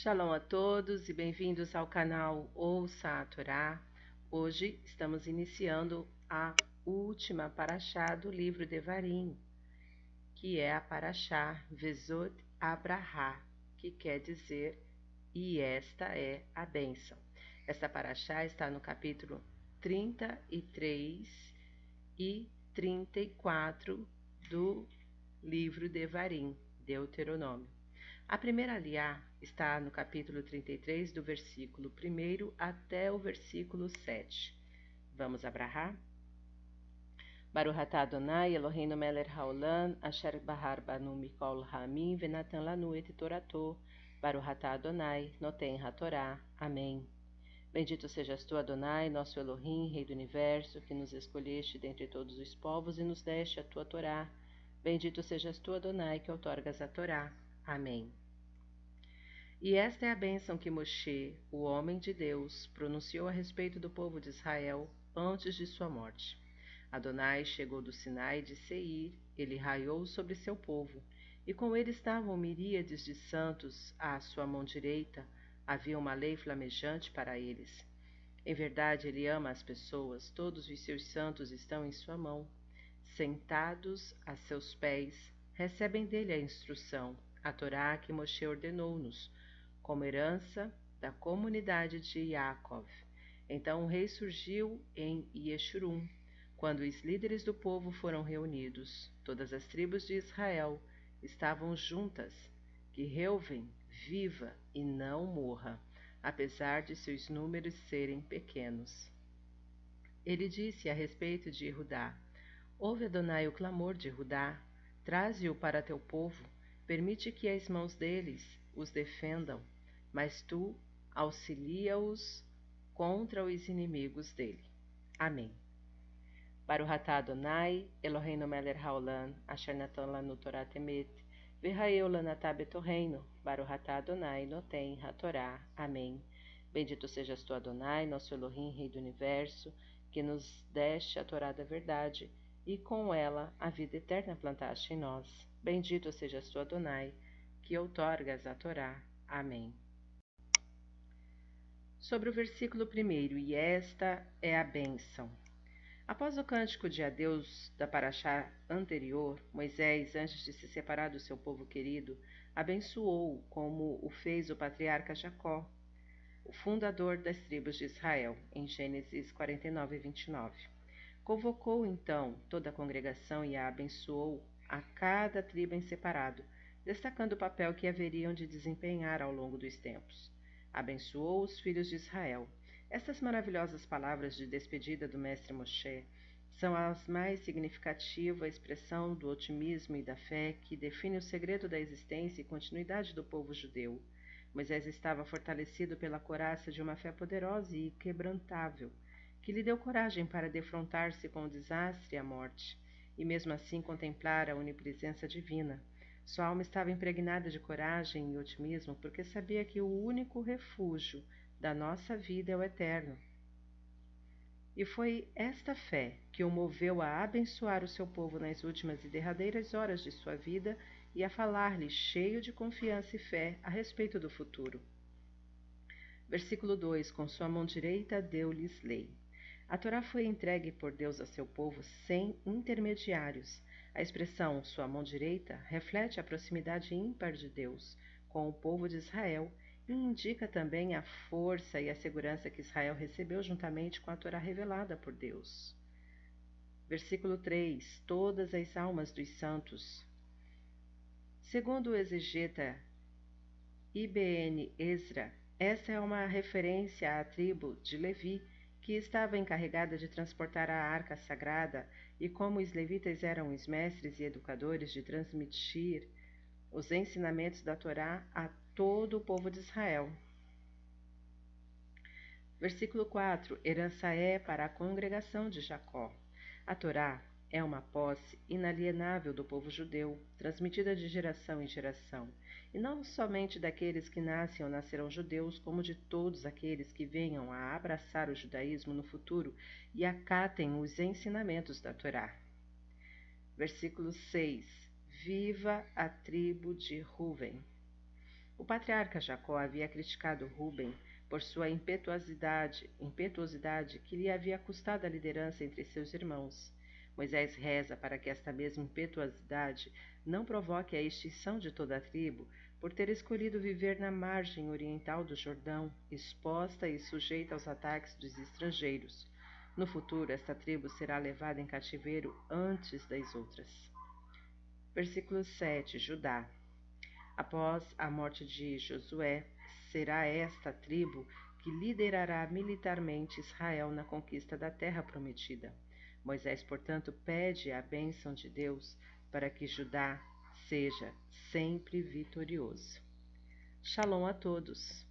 Shalom a todos e bem-vindos ao canal Ouça a Torá. Hoje estamos iniciando a última paraxá do livro de Varim, que é a paraxá Vezot Abraha, que quer dizer e esta é a bênção. Esta paraxá está no capítulo 33 e 34 do livro de Varim, Deuteronômio. A primeira aliá está no capítulo 33, do versículo 1 até o versículo 7. Vamos abrahar? Baruch atah Adonai Eloheinu melech haolam asher bahar banu mikol hamim venatan lanu et torato Baruch atah Adonai noten hatorá. Amém. Bendito sejas tu, Adonai, nosso Elohim, Rei do Universo, que nos escolheste dentre todos os povos e nos deste a tua Torá. Bendito sejas tu, Adonai, que outorgas a Torá. Amém. E esta é a bênção que Moshe, o homem de Deus, pronunciou a respeito do povo de Israel antes de sua morte. Adonai chegou do Sinai de Seir, ele raiou sobre seu povo, e com ele estavam miríades de santos à sua mão direita, havia uma lei flamejante para eles. Em verdade, ele ama as pessoas, todos os seus santos estão em sua mão. Sentados a seus pés, recebem dele a instrução, a Torá que Moshe ordenou-nos, como herança da comunidade de Yaakov. Então o rei surgiu em Yeshurun, quando os líderes do povo foram reunidos. Todas as tribos de Israel estavam juntas. Que Reuven viva e não morra, apesar de seus números serem pequenos. Ele disse a respeito de Judá: Ouve Adonai o clamor de Judá, traze-o para teu povo, permite que as mãos deles os defendam mas tu auxilia-os contra os inimigos dele. Amém. Baruch atah Adonai, Eloheinu melech haolam, asher natan lanu Torah temet, v'ha'eu lanatah betorreino, Baruch atah Adonai, noten hatorá. Amém. Bendito sejas tu, Adonai, nosso Elohim, Rei do Universo, que nos deste a Torá da verdade, e com ela a vida eterna plantaste em nós. Bendito sejas tu, Adonai, que outorgas a Torá. Amém sobre o versículo 1, e esta é a bênção. Após o cântico de adeus da paraxá anterior, Moisés, antes de se separar do seu povo querido, abençoou como o fez o patriarca Jacó, o fundador das tribos de Israel, em Gênesis 49 e 29. Convocou então toda a congregação e a abençoou a cada tribo em separado, destacando o papel que haveriam de desempenhar ao longo dos tempos abençoou os filhos de Israel. Estas maravilhosas palavras de despedida do mestre Moshe são as mais significativa expressão do otimismo e da fé que define o segredo da existência e continuidade do povo judeu. Moisés estava fortalecido pela coraça de uma fé poderosa e quebrantável, que lhe deu coragem para defrontar-se com o desastre e a morte, e mesmo assim contemplar a onipresença divina. Sua alma estava impregnada de coragem e otimismo porque sabia que o único refúgio da nossa vida é o eterno. E foi esta fé que o moveu a abençoar o seu povo nas últimas e derradeiras horas de sua vida e a falar-lhe cheio de confiança e fé a respeito do futuro. Versículo 2: Com sua mão direita deu-lhes lei. A Torá foi entregue por Deus a seu povo sem intermediários a expressão sua mão direita reflete a proximidade ímpar de Deus com o povo de Israel e indica também a força e a segurança que Israel recebeu juntamente com a Torá revelada por Deus. Versículo 3: Todas as almas dos santos. Segundo o exegeta IBN Ezra, essa é uma referência à tribo de Levi, que estava encarregada de transportar a arca sagrada e como os levitas eram os mestres e educadores de transmitir os ensinamentos da Torá a todo o povo de Israel. Versículo 4: Herança é para a congregação de Jacó. A Torá é uma posse inalienável do povo judeu, transmitida de geração em geração, e não somente daqueles que nascem ou nascerão judeus, como de todos aqueles que venham a abraçar o judaísmo no futuro e acatem os ensinamentos da Torá. Versículo 6: Viva a tribo de Ruven. O patriarca Jacó havia criticado Ruben por sua impetuosidade, impetuosidade que lhe havia custado a liderança entre seus irmãos. Moisés reza para que esta mesma impetuosidade não provoque a extinção de toda a tribo, por ter escolhido viver na margem oriental do Jordão, exposta e sujeita aos ataques dos estrangeiros. No futuro, esta tribo será levada em cativeiro antes das outras. Versículo 7: Judá. Após a morte de Josué, será esta tribo que liderará militarmente Israel na conquista da terra prometida. Moisés, portanto, pede a bênção de Deus para que Judá seja sempre vitorioso. Shalom a todos.